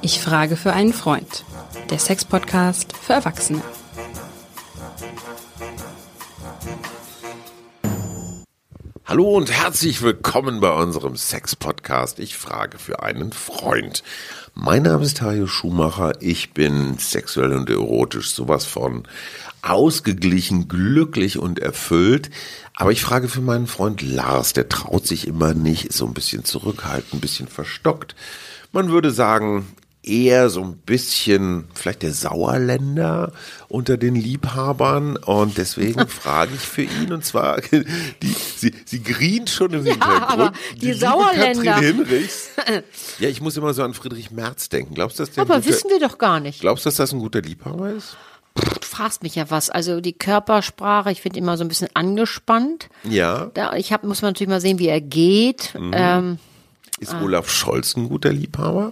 Ich frage für einen Freund. Der Sex-Podcast für Erwachsene. Hallo und herzlich willkommen bei unserem Sex-Podcast. Ich frage für einen Freund. Mein Name ist Tajo Schumacher. Ich bin sexuell und erotisch sowas von ausgeglichen, glücklich und erfüllt. Aber ich frage für meinen Freund Lars. Der traut sich immer nicht, ist so ein bisschen zurückhaltend, ein bisschen verstockt. Man würde sagen, eher so ein bisschen vielleicht der Sauerländer unter den Liebhabern und deswegen frage ich für ihn und zwar die sie sie grient schon im Ja, Hintergrund aber die liebe Sauerländer. Hinrichs. ja, ich muss immer so an Friedrich Merz denken. Glaubst du, dass der Aber guter, wissen wir doch gar nicht. Glaubst du, dass das ein guter Liebhaber ist? Du fragst mich ja was. Also die Körpersprache, ich finde immer so ein bisschen angespannt. Ja. Da, ich hab, muss man natürlich mal sehen, wie er geht. Mhm. Ähm, Ist Olaf Scholz ein guter Liebhaber?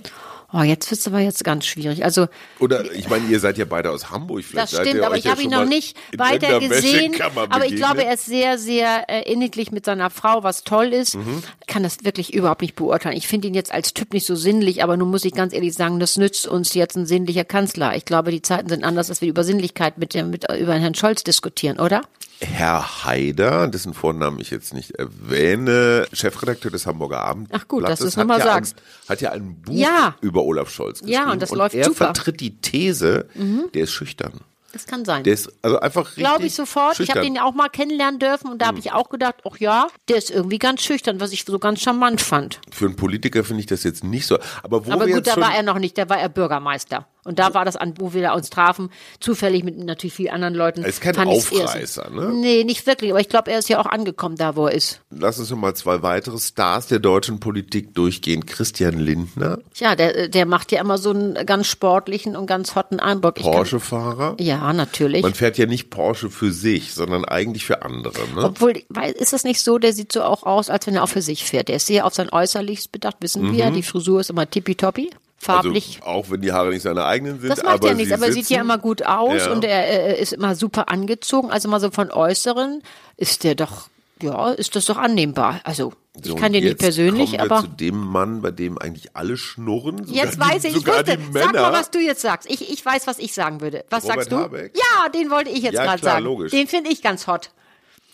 Oh, jetzt wird's aber jetzt ganz schwierig. Also Oder ich meine, ihr seid ja beide aus Hamburg. Vielleicht das stimmt, aber ich ja habe ihn noch nicht weiter gesehen. Aber ich glaube, er ist sehr, sehr äh, inniglich mit seiner Frau, was toll ist. Mhm. Kann das wirklich überhaupt nicht beurteilen. Ich finde ihn jetzt als Typ nicht so sinnlich, aber nun muss ich ganz ehrlich sagen, das nützt uns jetzt ein sinnlicher Kanzler. Ich glaube, die Zeiten sind anders, dass wir über Sinnlichkeit mit, dem- mit über Herrn Scholz diskutieren, oder? Herr Haider, dessen Vornamen ich jetzt nicht erwähne, Chefredakteur des Hamburger Abendblattes. Ach gut, dass du's hat noch mal ja sagst. Ein, hat ja ein Buch Ja. über Olaf Scholz geschrieben. Ja, und das läuft er super. vertritt die These, der ist schüchtern. Das kann sein. Der ist also einfach richtig Glaube ich sofort. Ich schüchtern. habe den ja auch mal kennenlernen dürfen und da habe ich auch gedacht, ach ja, der ist irgendwie ganz schüchtern, was ich so ganz charmant fand. Für einen Politiker finde ich das jetzt nicht so. Aber wo Aber gut, da war er noch nicht, da war er Bürgermeister. Und da war das an, wo wir da uns trafen, zufällig mit natürlich vielen anderen Leuten. Er ist kein fand Aufreißer, ne? Nee, nicht wirklich, aber ich glaube, er ist ja auch angekommen da, wo er ist. Lass uns noch mal zwei weitere Stars der deutschen Politik durchgehen. Christian Lindner, Tja, der, der macht ja immer so einen ganz sportlichen und ganz hotten Eindruck. Porsche-Fahrer. Ja, natürlich. Man fährt ja nicht Porsche für sich, sondern eigentlich für andere. Ne? Obwohl, weil, ist das nicht so, der sieht so auch aus, als wenn er auch für sich fährt. Der ist sehr auf sein Äußerliches bedacht, wissen wir. Die Frisur ist immer tippitoppi, farblich. Mhm. Also auch wenn die Haare nicht seine eigenen sind. Das macht aber ja nichts, aber er sieht ja immer gut aus Ja. und er äh, ist immer super angezogen. Also mal so von Äußeren ist der doch, ja, ist das doch annehmbar. Also ich So, kann den nicht persönlich, kommen wir aber zu dem Mann, bei dem eigentlich alle schnurren. Jetzt die, weiß ich, ich sogar wusste, die sag mal, was du jetzt sagst. Ich, ich weiß, was ich sagen würde. Was Robert sagst du? Habeck? Ja, den wollte ich jetzt Ja, gerade sagen. logisch. Den finde ich ganz hot.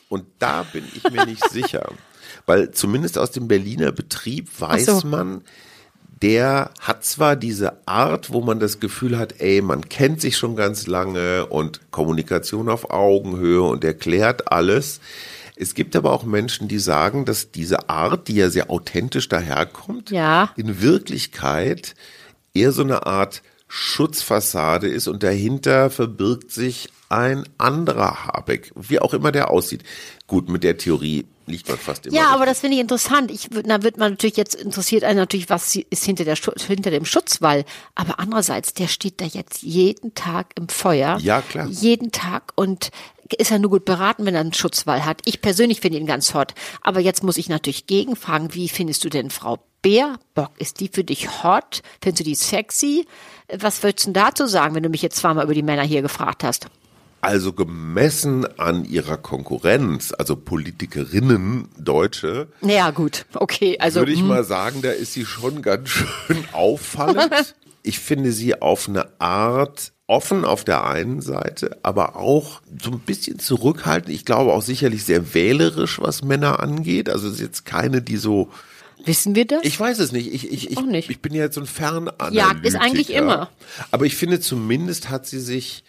Und da bin ich mir nicht sicher. Weil zumindest aus dem Berliner Betrieb weiß so. man, der hat zwar diese Art, wo man das Gefühl hat, ey, man kennt sich schon ganz lange und Kommunikation auf Augenhöhe und erklärt alles. Es gibt aber auch Menschen, die sagen, dass diese Art, die ja sehr authentisch daherkommt, Ja. in Wirklichkeit eher so eine Art Schutzfassade ist und dahinter verbirgt sich ein anderer Habeck, wie auch immer der aussieht. Gut, mit der Theorie liegt man fast immer. Ja, richtig. aber das finde ich interessant. Ich, da wird man natürlich jetzt interessiert einen natürlich, was ist hinter, der, hinter dem Schutzwall. Aber andererseits, der steht da jetzt jeden Tag im Feuer. Ja, klar. Jeden Tag und ist ja nur gut beraten, wenn er einen Schutzwall hat. Ich persönlich finde ihn ganz hot. Aber jetzt muss ich natürlich gegenfragen, wie findest du denn Frau Baerbock? Ist die für dich hot? Findest du die sexy? Was würdest du denn dazu sagen, wenn du mich jetzt zweimal über die Männer hier gefragt hast? Also gemessen an ihrer Konkurrenz, also Politikerinnen, Deutsche, Naja, gut. Okay, also. würde ich hm. mal sagen, da ist sie schon ganz schön auffallend. ich finde sie auf eine Art offen auf der einen Seite, aber auch so ein bisschen zurückhaltend. Ich glaube auch sicherlich sehr wählerisch, was Männer angeht. Also es ist jetzt keine, die so Wissen wir das? Ich weiß es nicht. Ich, ich, ich, nicht. ich bin ja jetzt so ein Fernanalytiker. Jagd ist eigentlich immer. Aber ich finde, zumindest hat sie sich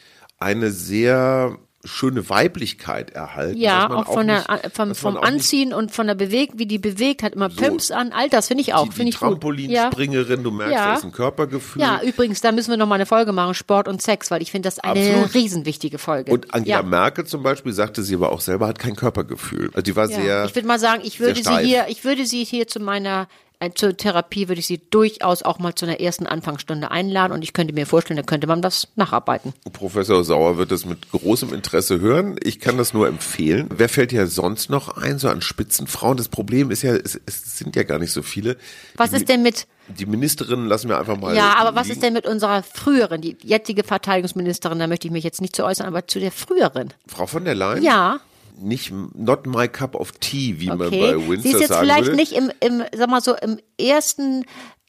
eine sehr schöne Weiblichkeit erhalten. Ja, man auch von der, nicht- vom, dass vom auch nicht Anziehen und von der Bewegung, wie die bewegt, hat immer Pimps an. All das finde ich auch, die, die ich gut. Ja. Trampolinspringerin, du merkst, Ja. da ist ein Körpergefühl. ja, übrigens, da müssen wir noch mal eine Folge machen, Sport und Sex, weil ich finde das eine Absolut. riesenwichtige Folge. Und Angela ja. Merkel zum Beispiel sagte sie aber auch selber hat kein Körpergefühl. Also die war sehr. ich würde mal sagen, ich würde sie hier, ich würde sie hier zu meiner äh, zur Therapie würde ich sie durchaus auch mal zu einer ersten Anfangsstunde einladen und ich könnte mir vorstellen, da könnte man das nacharbeiten. Professor Sauer wird das mit großem Interesse hören. Ich kann das nur empfehlen. Wer fällt dir sonst noch ein, so an Spitzenfrauen? Das Problem ist ja, es, es sind ja gar nicht so viele. Was die, ist denn mit Die Ministerinnen lassen wir einfach mal. Ja, aber was liegen. ist denn mit unserer früheren, die jetzige Verteidigungsministerin, da möchte ich mich jetzt nicht zu äußern, aber zu der früheren? Frau von der Leyen? Ja, Nicht, not my cup of tea, wie man okay. bei Windsor Sie ist jetzt sagen vielleicht würde. nicht im, im, sag mal so, im ersten,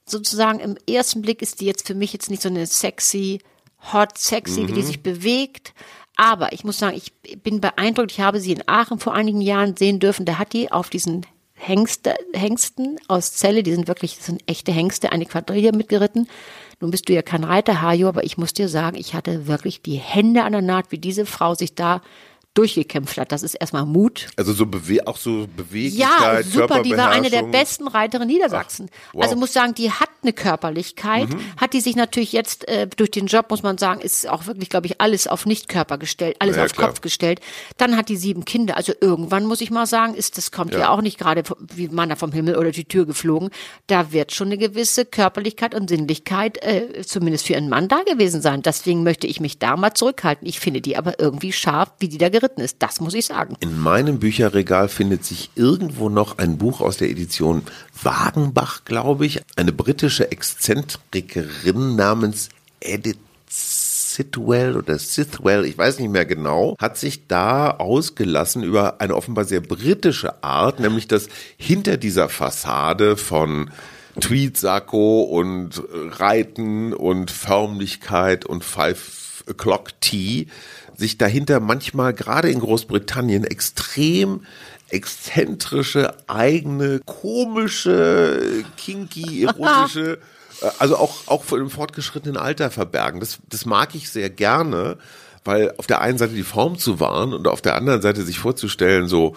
sozusagen im ersten Blick ist die jetzt für mich jetzt nicht so eine sexy, hot sexy, wie die Mhm. sich bewegt. Aber ich muss sagen, ich bin beeindruckt. Ich habe sie in Aachen vor einigen Jahren sehen dürfen. Da hat die auf diesen Hengste, Hengsten aus Celle, die sind wirklich, das sind echte Hengste, eine Quadrille mitgeritten. Nun bist du ja kein Reiter, Hajo, aber ich muss dir sagen, ich hatte wirklich die Hände an der Naht, wie diese Frau sich da durchgekämpft hat. Das ist erstmal Mut. Also so bewe auch so Ja, Beweglichkeit, super, die war eine der besten Reiterinnen Niedersachsen. Ach, wow. Mhm. Also muss sagen, die hat eine Körperlichkeit, hat die sich natürlich jetzt äh, durch den Job, muss man sagen, ist auch wirklich, glaube ich, alles auf Nicht-Körper gestellt, alles Ja, auf klar. Kopf gestellt. Dann hat die sieben Kinder. Also irgendwann muss ich mal sagen, ist das kommt ja, Ja. auch nicht gerade wie Manna vom Himmel oder die Tür geflogen. Da wird schon eine gewisse Körperlichkeit und Sinnlichkeit, äh, zumindest für einen Mann da gewesen sein. Deswegen möchte ich mich da mal zurückhalten. Ich finde die aber irgendwie scharf, wie die da geritten ist. Das muss ich sagen. In meinem Bücherregal findet sich irgendwo noch ein Buch aus der Edition Wagenbach, glaube ich. Eine britische Exzentrikerin namens Edith Sitwell oder Sithwell, ich weiß nicht mehr genau, hat sich da ausgelassen über eine offenbar sehr britische Art, nämlich dass hinter dieser Fassade von Tweedsacko und äh, Reiten und Förmlichkeit und Five O'Clock Tea sich dahinter manchmal gerade in Großbritannien extrem exzentrische, eigene, komische, kinky, erotische, äh, also auch, auch vor dem fortgeschrittenen Alter verbergen. Das, das mag ich sehr gerne, weil auf der einen Seite die Form zu wahren und auf der anderen Seite sich vorzustellen, so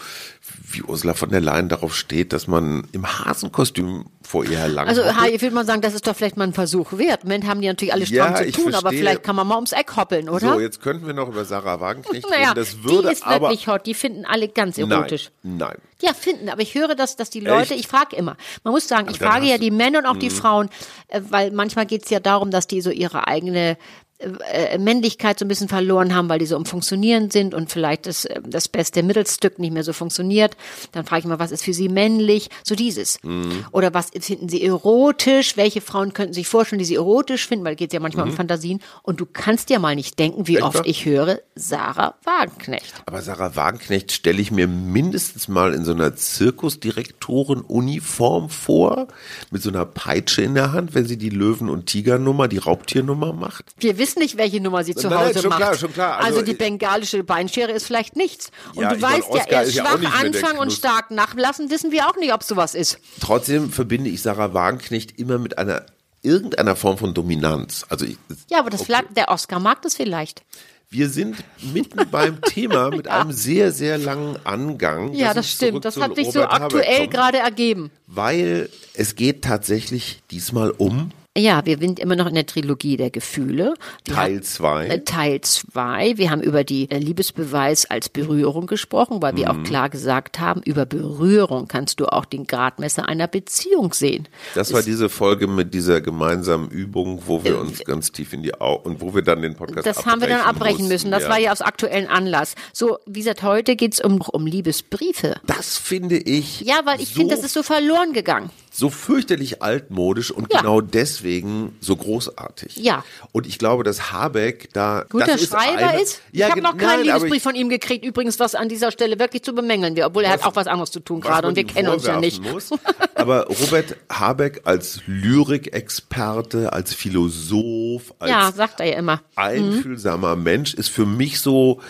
wie Ursula von der Leyen darauf steht, dass man im Hasenkostüm vor ihr herlangt. Also, ich würde mal sagen, das ist doch vielleicht mal ein Versuch wert. Im Moment haben die natürlich alle stramm Ja, zu tun, aber verstehe. vielleicht kann man mal ums Eck hoppeln, oder? So, jetzt könnten wir noch über Sarah Wagenknecht naja, reden. Das würde die ist aber wirklich hot. Die finden alle ganz erotisch. Nein, nein. Ja, finden, aber ich höre das, dass die Leute, Echt? ich frage immer, man muss sagen, ich frage ja Mhm. die Männer und auch die Frauen, äh, weil manchmal geht es ja darum, dass die so ihre eigene äh, Männlichkeit so ein bisschen verloren haben, weil die so um Funktionieren sind und vielleicht das, äh, das beste Mittelstück nicht mehr so funktioniert. Dann frage ich mal, was ist für sie männlich? So dieses. Mhm. Oder was finden sie erotisch? Welche Frauen könnten sich vorstellen, die sie erotisch finden? Weil geht ja manchmal Mhm. um Fantasien. Und du kannst ja mal nicht denken, wie Denk oft ich höre, Sarah Wagenknecht. Aber Sarah Wagenknecht stelle ich mir mindestens mal in so einer Zirkusdirektoren-Uniform vor, mit so einer Peitsche in der Hand, wenn sie die Löwen- und Tigernummer, die Raubtiernummer macht. Wir wissen nicht, welche Nummer sie zu Hause schon macht. klar, schon klar. Also, Also, die bengalische Beinschere ist vielleicht nichts. Und Ja, du ich meine, weißt ja, erst ja schwach der anfangen und stark nachlassen, wissen wir auch nicht, ob sowas ist. Trotzdem verbinde ich Sarah Wagenknecht immer mit einer irgendeiner Form von Dominanz. Also ich, Ja, aber das vielleicht, der Oscar mag das vielleicht. wir sind mitten beim Thema mit einem sehr, sehr langen Angang. Ja, das stimmt. Das hat sich so aktuell gerade ergeben. Weil es geht tatsächlich diesmal um Ja, wir sind immer noch in der Trilogie der Gefühle. Die Teil hat- 2. äh, Teil 2. Wir haben über die äh, Liebesbeweis als Berührung gesprochen, weil Mhm. wir auch klar gesagt haben, über Berührung kannst du auch den Gradmesser einer Beziehung sehen. Das war diese Folge mit dieser gemeinsamen Übung, wo Äh, wir uns ganz tief in die Augen und wo wir dann den Podcast Das haben wir dann abbrechen mussten, müssen. Das war ja aus aktuellen Anlass. So, wie gesagt, heute geht's um, um Liebesbriefe. Das finde ich. Ja, weil ich so, finde, das ist so verloren gegangen. So fürchterlich altmodisch und Ja. genau deswegen so großartig. Ja. Und ich glaube, dass Habeck da Guter das ist Schreiber eine, ist. Ja, ich habe noch keinen nein, Liebesbrief von ihm gekriegt, übrigens, was an dieser Stelle wirklich zu bemängeln wäre, obwohl er hat auch was anderes zu tun was gerade und wir kennen uns ja nicht. Muss. Aber Robert Habeck als Lyrikexperte, als Philosoph, als Ja, sagt er ja immer. einfühlsamer Mensch ist für mich so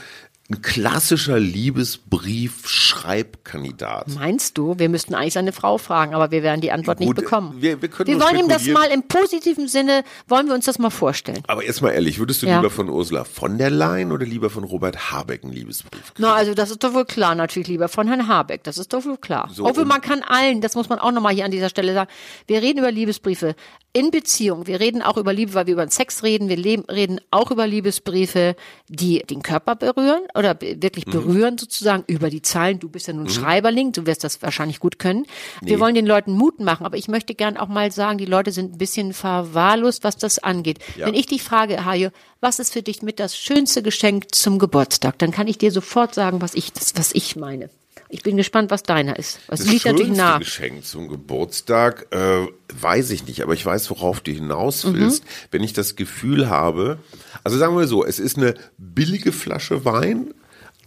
ein klassischer Liebesbrief-Schreibkandidat. Meinst du, wir müssten eigentlich seine Frau fragen, aber wir werden die Antwort nicht Gut, bekommen. wir- wir können nur wollen ihm das mal im positiven Sinne, wollen wir uns das mal vorstellen. Aber jetzt mal ehrlich, würdest du Ja. lieber von Ursula von der Leyen oder lieber von Robert Habeck einen Liebesbrief? Na, also das ist doch wohl klar, natürlich lieber von Herrn Habeck. Das ist doch wohl klar. So, Obwohl man kann allen, das muss man auch nochmal hier an dieser Stelle sagen, wir reden über Liebesbriefe in Beziehung. Wir reden auch über Liebe, weil wir über den Sex reden. Wir leben, reden auch über Liebesbriefe, die den Körper berühren oder wirklich Mhm. berühren sozusagen über die Zeilen. Du bist ja nun Schreiberling, du wirst das wahrscheinlich gut können. Wir wollen den Leuten Mut machen, aber ich möchte gern auch mal sagen, die Leute sind ein bisschen verwahrlost, was das angeht. Ja. Wenn ich dich frage, Hajo, was ist für dich mit das schönste Geschenk zum Geburtstag? Dann kann ich dir sofort sagen, was ich, was ich meine. Ich bin gespannt, was deiner ist. Was Das liegt natürlich schönste nah. Geschenk zum Geburtstag, äh, weiß ich nicht, aber ich weiß, worauf du hinaus Mhm. willst. Wenn ich das Gefühl habe, also sagen wir so, es ist eine billige Flasche Wein,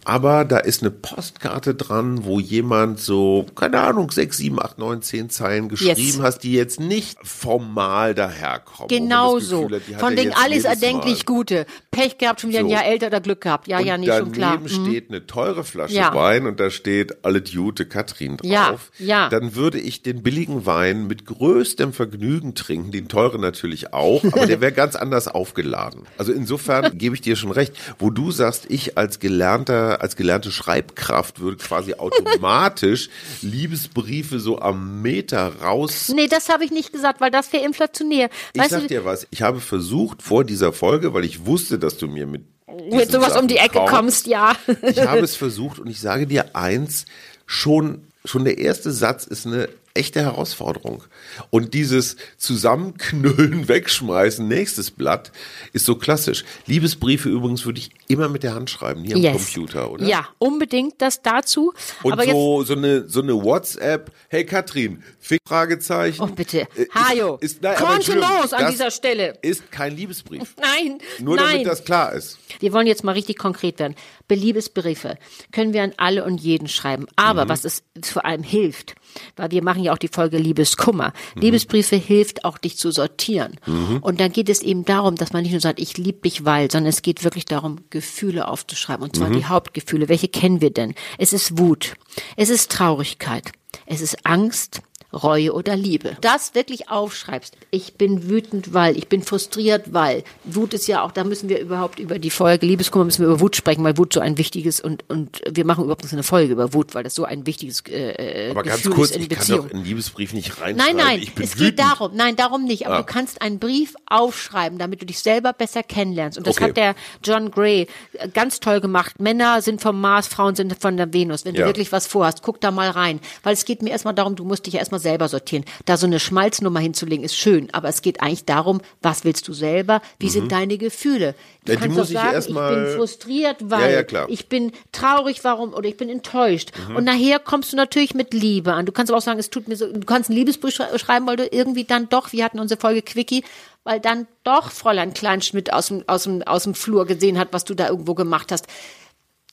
aber da ist eine Postkarte dran, wo jemand so, keine Ahnung, sechs, sieben, acht, neun, zehn Zeilen geschrieben Yes. hast, die jetzt nicht formal daherkommen. Genau so. Hat, Von wegen jetzt alles erdenklich. Gute. Pech gehabt, schon wieder ein So. Jahr älter oder Glück gehabt. Ja, und ja, nee, schon klar. daneben Mhm. steht eine teure Flasche Ja. Wein und da steht alle Jute Katrin drauf. Ja, ja. Dann würde ich den billigen Wein mit größtem Vergnügen trinken, den teuren natürlich auch, aber der wäre ganz anders aufgeladen. Also insofern gebe ich dir schon recht, wo du sagst, ich als gelernter, als gelernte Schreibkraft würde quasi automatisch Liebesbriefe so am Meter raus Nee, das habe ich nicht gesagt, weil das wäre inflationär. ich Weißt sag du, dir was, ich habe versucht vor dieser Folge, weil ich wusste, dass du mir mit mit sowas um Sachen die Ecke traust, kommst, ja. ich habe es versucht und ich sage dir eins, schon, schon der erste Satz ist eine echte Herausforderung. Und dieses Zusammenknüllen, Wegschmeißen, nächstes Blatt ist so klassisch. Liebesbriefe übrigens würde ich immer mit der Hand schreiben, nie am Yes. Computer, oder? Ja, unbedingt das dazu. Und aber jetzt, so, so eine, so eine WhatsApp, hey Katrin, Fick, Fragezeichen. oh bitte, Äh, ist- Hajo, ist- nein, Entschuldigung, Kontenance an dieser Stelle. Ist kein Liebesbrief. Nein, Nur nein. damit das klar ist. Wir wollen jetzt mal richtig konkret werden. Beliebesbriefe können wir an alle und jeden schreiben. Aber was es vor allem hilft, weil wir machen ja auch die Folge Liebeskummer. Liebesbriefe hilft auch, dich zu sortieren. Und dann geht es eben darum, dass man nicht nur sagt, ich liebe dich, weil, sondern es geht wirklich darum, Gefühle aufzuschreiben. Und zwar die Hauptgefühle. Welche kennen wir denn? Es ist Wut. Es ist Traurigkeit. Es ist Angst. Reue oder Liebe. Das wirklich aufschreibst. Ich bin wütend, weil, ich bin frustriert, weil. Wut ist ja auch, da müssen wir überhaupt über die Folge Liebeskummer müssen wir über Wut sprechen, weil Wut so ein wichtiges und, und wir machen überhaupt nicht eine Folge über Wut, weil das so ein wichtiges äh, Aber ganz Gefühl kurz, ist in ich kann Beziehung. doch einen Liebesbrief nicht reinschreiben. Nein, nein, ich bin es wütend. geht darum, nein, darum nicht. Aber Ah. du kannst einen Brief aufschreiben, damit du dich selber besser kennenlernst. Und das Okay. hat der John Gray äh, ganz toll gemacht. Männer sind vom Mars, Frauen sind von der Venus. Wenn Ja. du wirklich was vorhast, guck da mal rein. Weil es geht mir erstmal darum, du musst dich ja erstmal selber sortieren. Da so eine Schmalznummer hinzulegen, ist schön. Aber es geht eigentlich darum, was willst du selber? Wie sind deine Gefühle? Du Mhm. Ja, kannst doch ich sagen, ich mal- bin frustriert, weil ja, klar. ich bin traurig, warum oder ich bin enttäuscht. Mhm. Und nachher kommst du natürlich mit Liebe an. Du kannst aber auch sagen, es tut mir so, du kannst einen Liebesbrief schrei- schreiben, weil du irgendwie dann doch, wir hatten unsere Folge Quickie, weil dann doch Fräulein Kleinschmidt aus dem, aus dem, aus dem Flur gesehen hat, was du da irgendwo gemacht hast.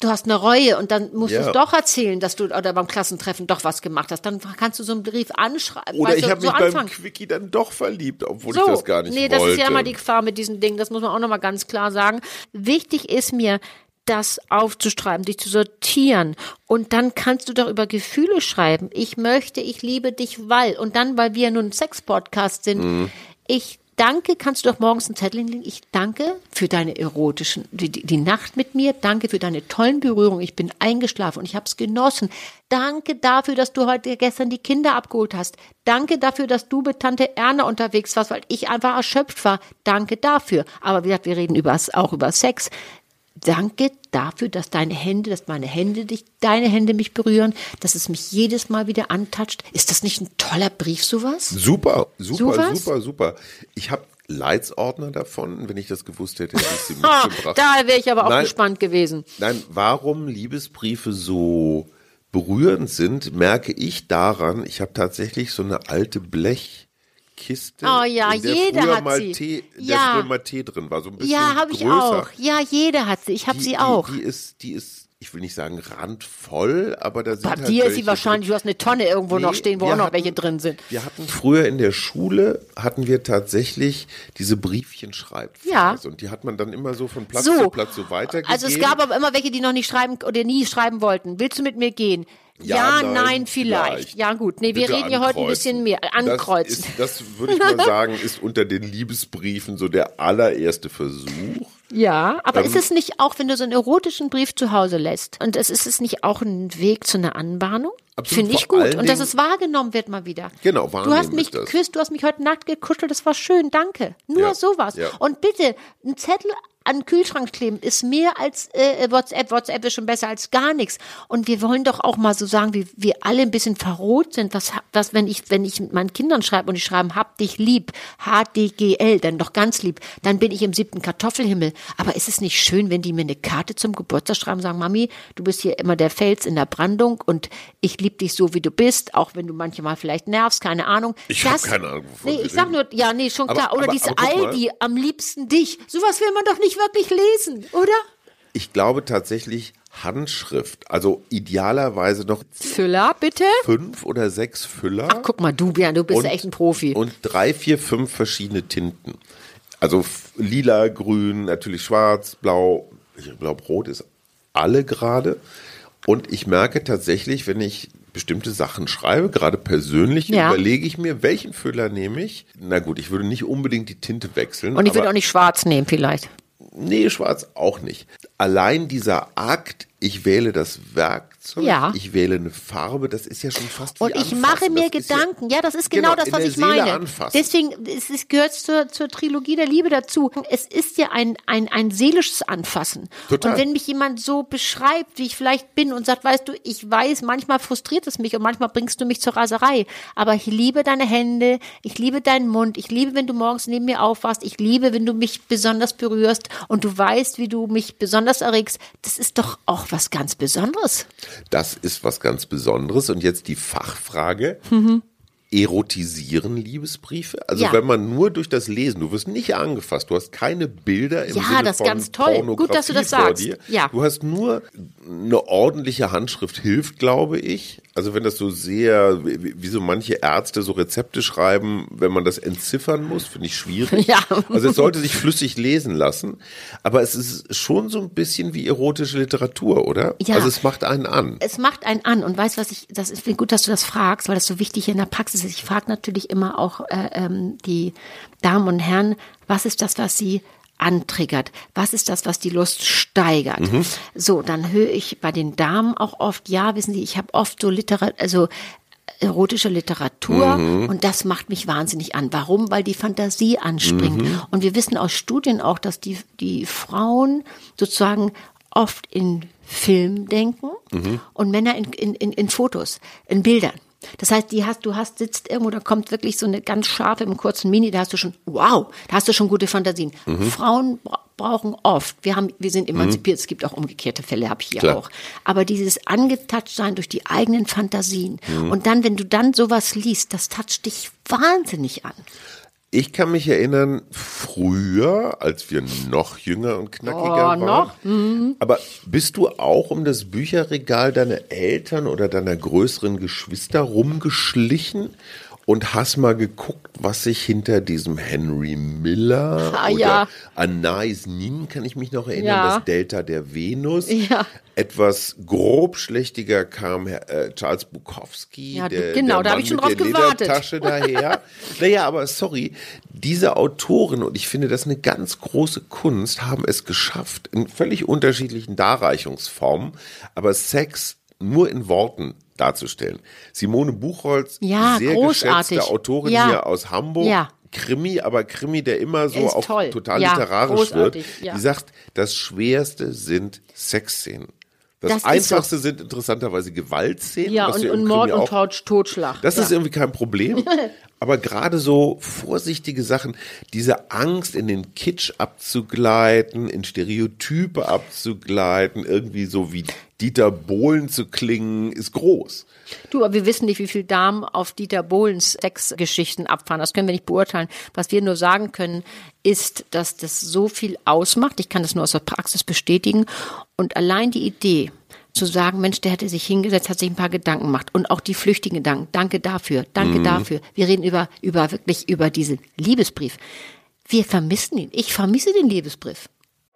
Du hast eine Reue und dann musst Ja. du es doch erzählen, dass du oder beim Klassentreffen doch was gemacht hast. Dann kannst du so einen Brief anschreiben. Oder weißt ich du, habe so mich beim anfangen. Quickie dann doch verliebt, obwohl So, ich das gar nicht nee, wollte. das ist ja immer die Gefahr mit diesen Dingen, das muss man auch nochmal ganz klar sagen. Wichtig ist mir, das aufzuschreiben, dich zu sortieren. Und dann kannst du doch über Gefühle schreiben. Ich möchte, ich liebe dich, weil. Und dann, weil wir nun ein Sex-Podcast sind, Mhm. ich danke, kannst du doch morgens einen Zettel hinlegen. Ich danke für deine erotischen, die, die Nacht mit mir. Danke für deine tollen Berührungen. Ich bin eingeschlafen und ich habe es genossen. Danke dafür, dass du heute gestern die Kinder abgeholt hast. Danke dafür, dass du mit Tante Erna unterwegs warst, weil ich einfach erschöpft war. Danke dafür. Aber wie gesagt, wir reden über, auch über Sex. Danke dafür, dass deine Hände, dass meine Hände dich, deine Hände mich berühren, dass es mich jedes Mal wieder antatscht. Ist das nicht ein toller Brief, sowas? Super, super, Sowas? super, super. Ich habe Leitsordner davon. Wenn ich das gewusst hätte, hätte ich sie mitgebracht. da wäre ich aber auch Nein. gespannt gewesen. Nein, warum Liebesbriefe so berührend sind, merke ich daran, ich habe tatsächlich so eine alte Blechkiste. Oh ja, in der jeder früher hat mal sie. Tee, Ja. früher mal Tee drin war, so ein bisschen Ja, habe ich größer. auch. Ja, jeder hat sie. Ich habe sie die, auch. Die ist, die ist ich will nicht sagen randvoll, aber da sind Bei halt dir ist sie wahrscheinlich, du hast eine Tonne irgendwo Nee, noch stehen, wo auch noch hatten- welche drin sind. Wir hatten früher in der Schule, hatten wir tatsächlich diese Briefchen schreiben. Ja. Und die hat man dann immer so von Platz So. zu Platz so weitergegeben. Also es gab aber immer welche, die noch nicht schreiben oder nie schreiben wollten. Willst du mit mir gehen? Ja, nein, vielleicht. Ja gut, nee, wir reden ja heute ein bisschen mehr. Ankreuzen. Das, ist, das würde ich mal sagen, ist unter den Liebesbriefen so der allererste Versuch. Ja, aber Ähm, ist es nicht auch, wenn du so einen erotischen Brief zu Hause lässt, und es ist es nicht auch ein Weg zu einer Anbahnung? Absolut, Finde ich gut. Und dass es wahrgenommen wird mal wieder. Genau, Du wahrnehmen hast mich geküsst, du hast mich heute nackt gekuschelt, das war schön, danke. Nur Ja, sowas. ja. Und bitte, ein Zettel an den Kühlschrank kleben ist mehr als äh, WhatsApp. WhatsApp ist schon besser als gar nichts. Und wir wollen doch auch mal so sagen, wie wir alle ein bisschen verroht sind. Was, was wenn ich, wenn ich mit meinen Kindern schreibe und die schreiben, hab dich lieb, HDGL, dann doch ganz lieb, dann bin ich im siebten Kartoffelhimmel. Aber ist es nicht schön, wenn die mir eine Karte zum Geburtstag schreiben und sagen, Mami, du bist hier immer der Fels in der Brandung und ich lieb dich so, wie du bist, auch wenn du manchmal vielleicht nervst, keine Ahnung. Ich hab Das- keine Ahnung, wovon Nee, ich sag nur, ja, nee, schon Aber- klar. Oder aber- diese aber guck mal. Aldi, am liebsten dich. Sowas will man doch nicht wirklich lesen, oder? Ich glaube tatsächlich Handschrift, also idealerweise noch Füller, bitte? fünf oder sechs Füller. Ach, guck mal, du, Björn, du bist und, ja echt ein Profi. Und drei, vier, fünf verschiedene Tinten. Also lila, grün, natürlich schwarz, blau, ich glaube rot ist alle gerade. Und ich merke tatsächlich, wenn ich bestimmte Sachen schreibe, gerade persönlich, Ja. überlege ich mir, welchen Füller nehme ich. Na gut, ich würde nicht unbedingt die Tinte wechseln. Und ich würde auch nicht schwarz nehmen, vielleicht. Nee, schwarz auch nicht. Allein dieser Akt, ich wähle das Werkzeug, Ja. ich wähle eine Farbe, das ist ja schon fast wie Und ich anfassen. mache mir Das ist ja- Gedanken. Ja, das ist genau, Genau, das, was ich Seele meine. anfassen. Deswegen, es, es gehört zur, zur Trilogie der Liebe dazu. Es ist ja ein, ein, ein seelisches Anfassen. Total. Und wenn mich jemand so beschreibt, wie ich vielleicht bin und sagt, weißt du, ich weiß, manchmal frustriert es mich und manchmal bringst du mich zur Raserei. Aber ich liebe deine Hände, ich liebe deinen Mund, ich liebe, wenn du morgens neben mir aufwachst, ich liebe, wenn du mich besonders berührst und du weißt, wie du mich besonders erregst. Das ist doch auch was ganz Besonderes. Das ist was ganz Besonderes. Und jetzt die Fachfrage. Erotisieren Liebesbriefe? Also Ja. wenn man nur durch das Lesen, du wirst nicht angefasst, du hast keine Bilder im Ja, Sinne das ist von ganz toll. Pornografie Gut, dass du das sagst. Dir. Ja. Du hast nur eine ordentliche Handschrift hilft, glaube ich. Also wenn das so sehr, wie, so manche Ärzte so Rezepte schreiben, wenn man das entziffern muss, finde ich schwierig. Ja. Also es sollte sich flüssig lesen lassen, aber es ist schon so ein bisschen wie erotische Literatur, oder? Ja. Also es macht einen an. es macht einen an und weißt was ich, das ist gut, dass du das fragst, weil das so wichtig in der Praxis ist. Ich frage natürlich immer auch äh, ähm, die Damen und Herren, was ist das, was sie antriggert? Was ist das, was die Lust steigert? So, dann höre ich bei den Damen auch oft, ja, wissen Sie, ich habe oft so Literatur, also erotische Literatur und das macht mich wahnsinnig an. Warum? Weil die Fantasie anspringt. Und wir wissen aus Studien auch, dass die, die Frauen sozusagen oft in Film denken und Männer in, in, in, in Fotos, in Bildern. Das heißt, die hast, du hast, sitzt irgendwo, da kommt wirklich so eine ganz scharfe im kurzen Mini, da hast du schon, wow, da hast du schon gute Fantasien. Frauen bra brauchen oft, wir haben, wir sind emanzipiert, es gibt auch umgekehrte Fälle, habe ich hier Klar. auch. Aber dieses angetatscht sein durch die eigenen Fantasien. Und dann, wenn du dann sowas liest, das toucht dich wahnsinnig an. Ich kann mich erinnern, früher, als wir noch jünger und knackiger Oh, waren. noch? Aber bist du auch um das Bücherregal deiner Eltern oder deiner größeren Geschwister rumgeschlichen und hast mal geguckt, was sich hinter diesem Henry Miller Ah, oder ja. Anais Nin, kann ich mich noch erinnern, Ja. das Delta der Venus. Ja. Etwas grobschlächtiger kam äh, Charles Bukowski, Ja, der, genau, der da hab Mann ich schon drauf gewartet. Ledertasche daher. naja, aber sorry, diese Autoren, und ich finde das eine ganz große Kunst, haben es geschafft, in völlig unterschiedlichen Darreichungsformen, aber Sex nur in Worten darzustellen. Simone Buchholz, Ja, sehr großartig. geschätzte Autorin Ja. hier aus Hamburg. Ja. Krimi, aber Krimi, der immer so auch toll. total Ja, literarisch wird. ja. Die sagt, das Schwerste sind Sexszenen. Das, Das Einfachste sind interessanterweise Gewaltszenen. Ja, und, und Mord und Totschlag. das ja. ist irgendwie kein Problem. Aber gerade so vorsichtige Sachen, diese Angst in den Kitsch abzugleiten, in Stereotype abzugleiten, irgendwie so wie Dieter Bohlen zu klingen, ist groß. Du, aber wir wissen nicht, wie viel Damen auf Dieter Bohlens Sexgeschichten abfahren. Das können wir nicht beurteilen. Was wir nur sagen können, ist, dass das so viel ausmacht. Ich kann das nur aus der Praxis bestätigen. Und allein die Idee, zu sagen, Mensch, der hätte sich hingesetzt, hat sich ein paar Gedanken gemacht und auch die flüchtigen Gedanken. Danke dafür, danke dafür. Wir reden über, über wirklich über diesen Liebesbrief. Wir vermissen ihn. Ich vermisse den Liebesbrief.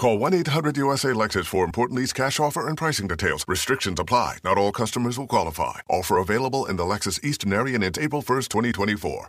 Call 1-800-USA-LEXUS for important lease cash offer and pricing details. Restrictions apply. Not all customers will qualify. Offer available in the Lexus Eastern area and it's April 1st, 2024.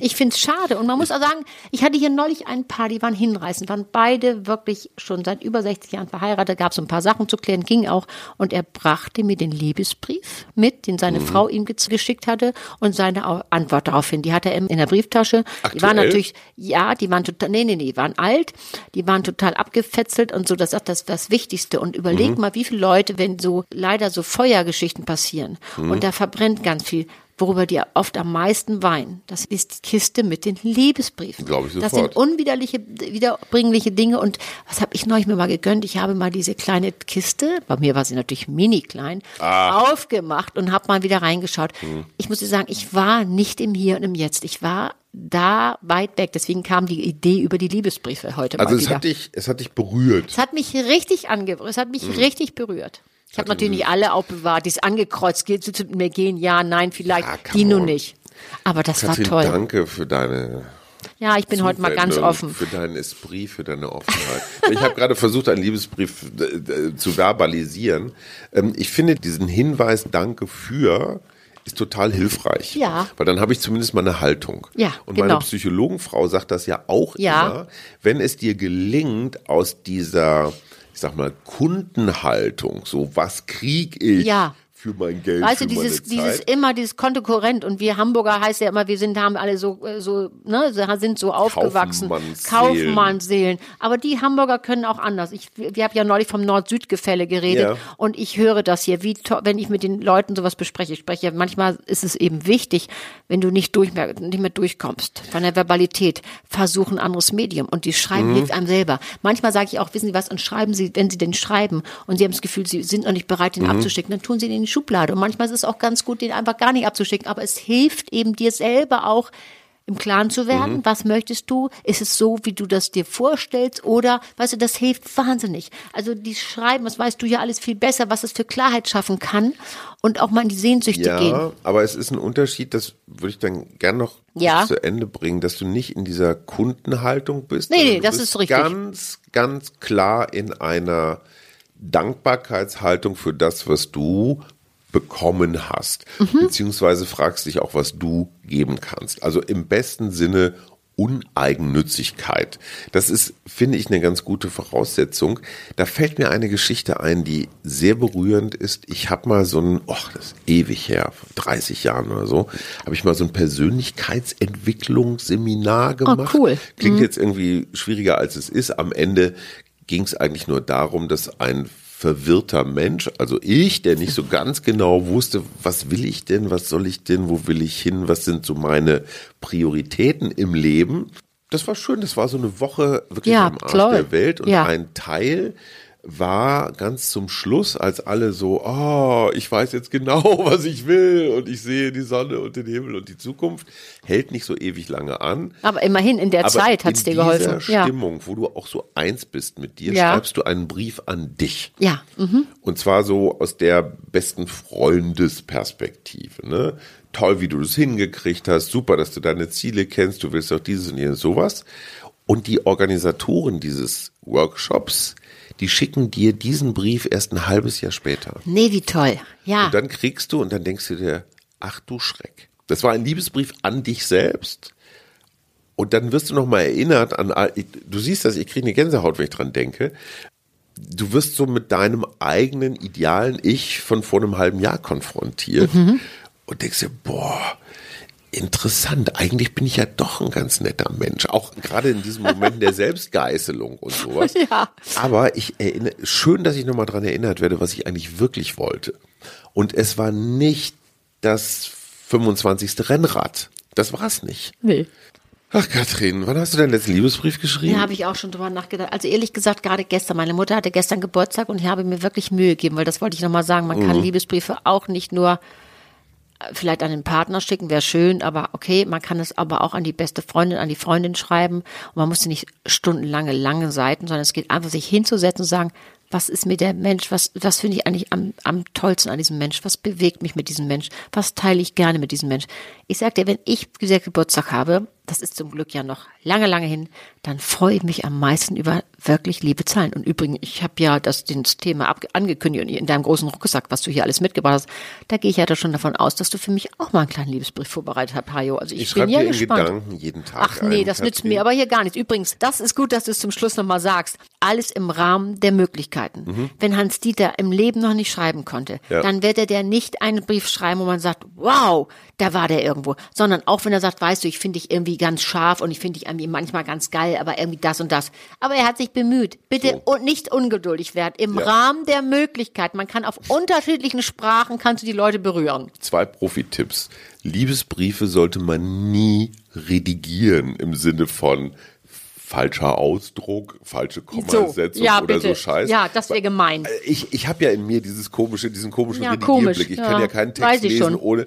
Ich finde es schade. Und man muss auch sagen, ich hatte hier neulich ein Paar, die waren hinreißend, waren beide wirklich schon seit über 60 Jahren verheiratet, gab es ein paar Sachen zu klären, ging auch. Und er brachte mir den Liebesbrief mit, den seine Frau ihm ge- geschickt hatte und seine Antwort daraufhin. Die hatte er in der Brieftasche. Die waren Aktuell? natürlich, ja, die waren total, nee, nee, nee, die waren alt, die waren total abgefetzelt und so, das ist das, das Wichtigste. Und überleg mal, wie viele Leute, wenn so leider so Feuergeschichten passieren und da verbrennt ganz viel, worüber die oft am meisten weinen, das ist die Kiste mit den Liebesbriefen. Glaube ich Das sofort. sind unwiderliche, wiederbringliche Dinge. Und was habe ich neulich mir mal gegönnt? Ich habe mal diese kleine Kiste, bei mir war sie natürlich mini klein, aufgemacht und habe mal wieder reingeschaut. Hm. Ich muss dir sagen, ich war nicht im Hier und im Jetzt. Ich war da weit weg. Deswegen kam die Idee über die Liebesbriefe heute Also mal es wieder. hat dich, es hat dich berührt. Es hat mich richtig angeberührt. Es hat mich Hm. richtig berührt. Ich habe natürlich nicht alle aufbewahrt, die es angekreuzt. Du mit mir gehen? Ja, nein, vielleicht. Ja, die nun nicht. Aber das Katrin, war toll. danke für deine Ja, ich bin heute mal ganz offen. Für deinen Esprit, für deine Offenheit. ich habe gerade versucht, einen Liebesbrief äh, äh, zu verbalisieren. Ähm, ich finde diesen Hinweis Danke für ist total hilfreich. Ja. Weil dann habe ich zumindest mal eine Haltung. Ja, Und genau. meine Psychologenfrau sagt das ja auch Ja. immer. Wenn es dir gelingt, aus dieser, ich sag mal, Kundenhaltung, so was krieg ich Ja. Für mein Geld, Weißt du, dieses, dieses immer, dieses Kontokorrent und wir Hamburger heißt ja immer, wir sind, haben alle so, äh, so, ne, sind so aufgewachsen. Kaufmannsseelen. Kaufmannsseelen. Aber die Hamburger können auch anders. Ich, wir haben ja neulich vom Nord-Süd-Gefälle geredet Ja. und ich höre das hier, wie, wenn ich mit den Leuten sowas bespreche. Ich spreche, manchmal ist es eben wichtig, wenn du nicht durch, mehr- nicht mehr durchkommst von der Verbalität, versuch ein anderes Medium und die Schreiben hilft einem selber. Manchmal sage ich auch, wissen Sie was, und schreiben Sie, wenn Sie denn schreiben und Sie haben das Gefühl, Sie sind noch nicht bereit, den abzuschicken, dann tun Sie den Schublade. Und manchmal ist es auch ganz gut, den einfach gar nicht abzuschicken. Aber es hilft eben dir selber auch, im Klaren zu werden, was möchtest du? Ist es so, wie du das dir vorstellst? Oder, weißt du, das hilft wahnsinnig. Also die Schreiben, das weißt du ja alles viel besser, was es für Klarheit schaffen kann und auch mal in die Sehnsüchte Ja, gehen. aber es ist ein Unterschied, das würde ich dann gern noch Ja. zu Ende bringen, dass du nicht in dieser Kundenhaltung bist. Nee, nee, das bist ist richtig. Ganz, ganz klar in einer Dankbarkeitshaltung für das, was du bekommen hast, Mhm. beziehungsweise fragst dich auch, was du geben kannst. Also im besten Sinne Uneigennützigkeit. Das ist, finde ich, eine ganz gute Voraussetzung. Da fällt mir eine Geschichte ein, die sehr berührend ist. Ich habe mal so ein, oh, das ist ewig her, vor 30 Jahren oder so, habe ich mal so ein Persönlichkeitsentwicklungsseminar gemacht. cool. Klingt jetzt irgendwie schwieriger, als es ist. Am Ende ging es eigentlich nur darum, dass ein verwirrter Mensch, also ich, der nicht so ganz genau wusste, was will ich denn, was soll ich denn, wo will ich hin, was sind so meine Prioritäten im Leben. Das war schön, das war so eine Woche wirklich Ja, am Arsch toll. der Welt und Ja. ein Teil war ganz zum Schluss, als alle so, oh, ich weiß jetzt genau, was ich will und ich sehe die Sonne und den Himmel und die Zukunft, hält nicht so ewig lange an. Aber immerhin in der Aber Zeit hat es dir in geholfen. dieser Ja. Stimmung, wo du auch so eins bist mit dir, Ja. schreibst du einen Brief an dich. Ja. Mhm. Und zwar so aus der besten Freundesperspektive. Ne? Toll, wie du das hingekriegt hast. Super, dass du deine Ziele kennst. Du willst auch dieses und jenes sowas. Und die Organisatoren dieses Workshops, die schicken dir diesen Brief erst ein halbes Jahr später. Nee, wie toll. Ja. Und dann kriegst du und dann denkst du dir, ach du Schreck. Das war ein Liebesbrief an dich selbst. Und dann wirst du nochmal erinnert an, du siehst das, ich kriege eine Gänsehaut, wenn ich dran denke. Du wirst so mit deinem eigenen idealen Ich von vor einem halben Jahr konfrontiert und denkst dir, boah, interessant, eigentlich bin ich ja doch ein ganz netter Mensch, auch gerade in diesem Moment der Selbstgeißelung und sowas. Ja. Aber ich erinnere, schön, dass ich nochmal dran erinnert werde, was ich eigentlich wirklich wollte. Und es war nicht das 25. Rennrad. Das war es nicht. Nee. Ach, Katrin, wann hast du deinen letzten Liebesbrief geschrieben? Ja, habe ich auch schon drüber nachgedacht. Also ehrlich gesagt, gerade gestern. Meine Mutter hatte gestern Geburtstag und ich habe mir wirklich Mühe gegeben, weil das wollte ich nochmal sagen. Man kann Liebesbriefe auch nicht nur vielleicht an den Partner schicken, wäre schön, aber okay, man kann es aber auch an die beste Freundin, an die Freundin schreiben. Und man muss nicht stundenlange, lange Seiten, sondern es geht einfach, sich hinzusetzen und sagen, was ist mir der Mensch, was, was finde ich eigentlich am, am tollsten an diesem Mensch, was bewegt mich mit diesem Mensch, was teile ich gerne mit diesem Mensch. Ich sag dir, wenn ich Geburtstag habe, das ist zum Glück ja noch lange, lange hin, dann freue ich mich am meisten über wirklich liebe Zahlen. Und übrigens, ich habe ja das, das Thema angekündigt und in deinem großen Rucksack, was du hier alles mitgebracht hast, da gehe ich ja da schon davon aus, dass du für mich auch mal einen kleinen Liebesbrief vorbereitet hast, Hajo. Also ich, Ich bin ja gespannt. Gedanken jeden Tag Ach nee, das nützt mir aber hier gar nichts. Übrigens, das ist gut, dass du es zum Schluss nochmal sagst. Alles im Rahmen der Möglichkeiten. Wenn Hans Dieter im Leben noch nicht schreiben konnte, Mhm. Ja. dann wird er der nicht einen Brief schreiben, wo man sagt, wow, da war der irgendwo. Sondern auch wenn er sagt, weißt du, ich finde dich irgendwie ganz scharf und ich finde dich irgendwie manchmal ganz geil, aber irgendwie das und das. Aber er hat sich bemüht. Bitte und nicht ungeduldig werden. Im Ja. Rahmen der Möglichkeiten. Man kann auf unterschiedlichen Sprachen, kannst du die Leute berühren. Zwei Profi-Tipps. Liebesbriefe sollte man nie redigieren im Sinne von falscher Ausdruck, falsche Kommasetzung ja, oder bitte. so Scheiß. Ja, das wäre gemein. Ich, ich habe ja in mir dieses komische, diesen komischen Ja, Redigierblick. komisch, ich ja. kann ja keinen Text lesen schon. ohne.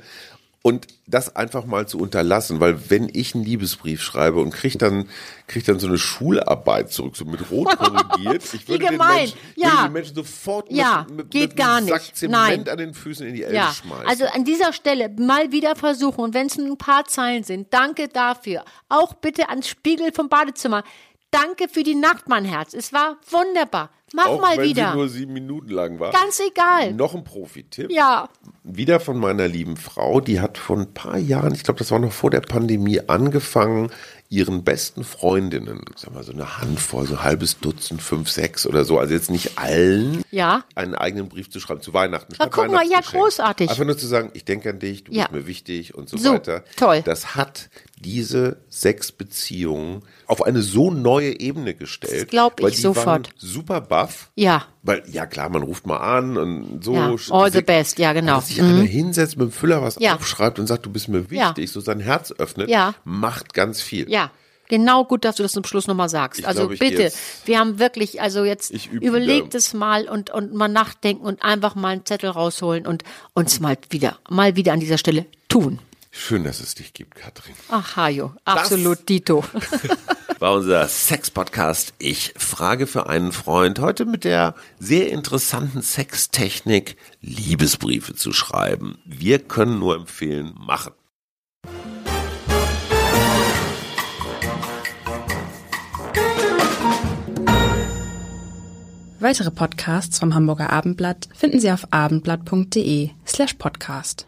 Und das einfach mal zu unterlassen, weil wenn ich einen Liebesbrief schreibe und krieg dann, krieg dann so eine Schularbeit zurück, so mit rot korrigiert, ich würde, den gemein. Menschen, Ja. würde den Menschen sofort Ja, mit, mit, geht mit gar einem Sack nicht. Zement Nein. an den Füßen in die Elde Ja, schmeißen. also an dieser Stelle mal wieder versuchen und wenn es nur ein paar Zeilen sind, danke dafür. Auch bitte ans Spiegel vom Badezimmer. Danke für die Nacht, mein Herz. Es war wunderbar. Mach auch mal wenn wieder. sie nur sieben Minuten lang war. Ganz egal. Noch ein Profi-Tipp. Ja. wieder von meiner lieben Frau, die hat vor ein paar Jahren, ich glaube, das war noch vor der Pandemie, angefangen, ihren besten Freundinnen, sag mal so eine Handvoll, so ein halbes Dutzend, fünf, sechs oder so, also jetzt nicht allen, Ja. einen eigenen Brief zu schreiben zu Weihnachten. Na, guck mal, ja, großartig. Einfach nur zu sagen, ich denke an dich, du Ja. bist mir wichtig und so, So, weiter. toll. Das hat diese sechs Beziehungen auf eine so neue Ebene gestellt. Das glaub ich sofort. Super baff. Ja. Weil, ja klar, man ruft mal an und so. Ja, all the best, ja, genau. Dass sich einer hinsetzt mit dem Füller was Ja. aufschreibt und sagt, du bist mir Ja. wichtig, so sein Herz öffnet, Ja. macht ganz viel. Ja. Genau gut, dass du das zum Schluss nochmal sagst. Ich also glaub, bitte, wir haben wirklich, also jetzt überlegt es mal und, und mal nachdenken und einfach mal einen Zettel rausholen und uns mal wieder, mal wieder an dieser Stelle tun. Schön, dass es dich gibt, Katrin. Ach, Hajo, absolut Dito. War unser Sex-Podcast Ich frage für einen Freund heute mit der sehr interessanten Sextechnik Liebesbriefe zu schreiben. Wir können nur empfehlen, machen. Weitere Podcasts vom Hamburger Abendblatt finden Sie auf abendblatt.de slash podcast.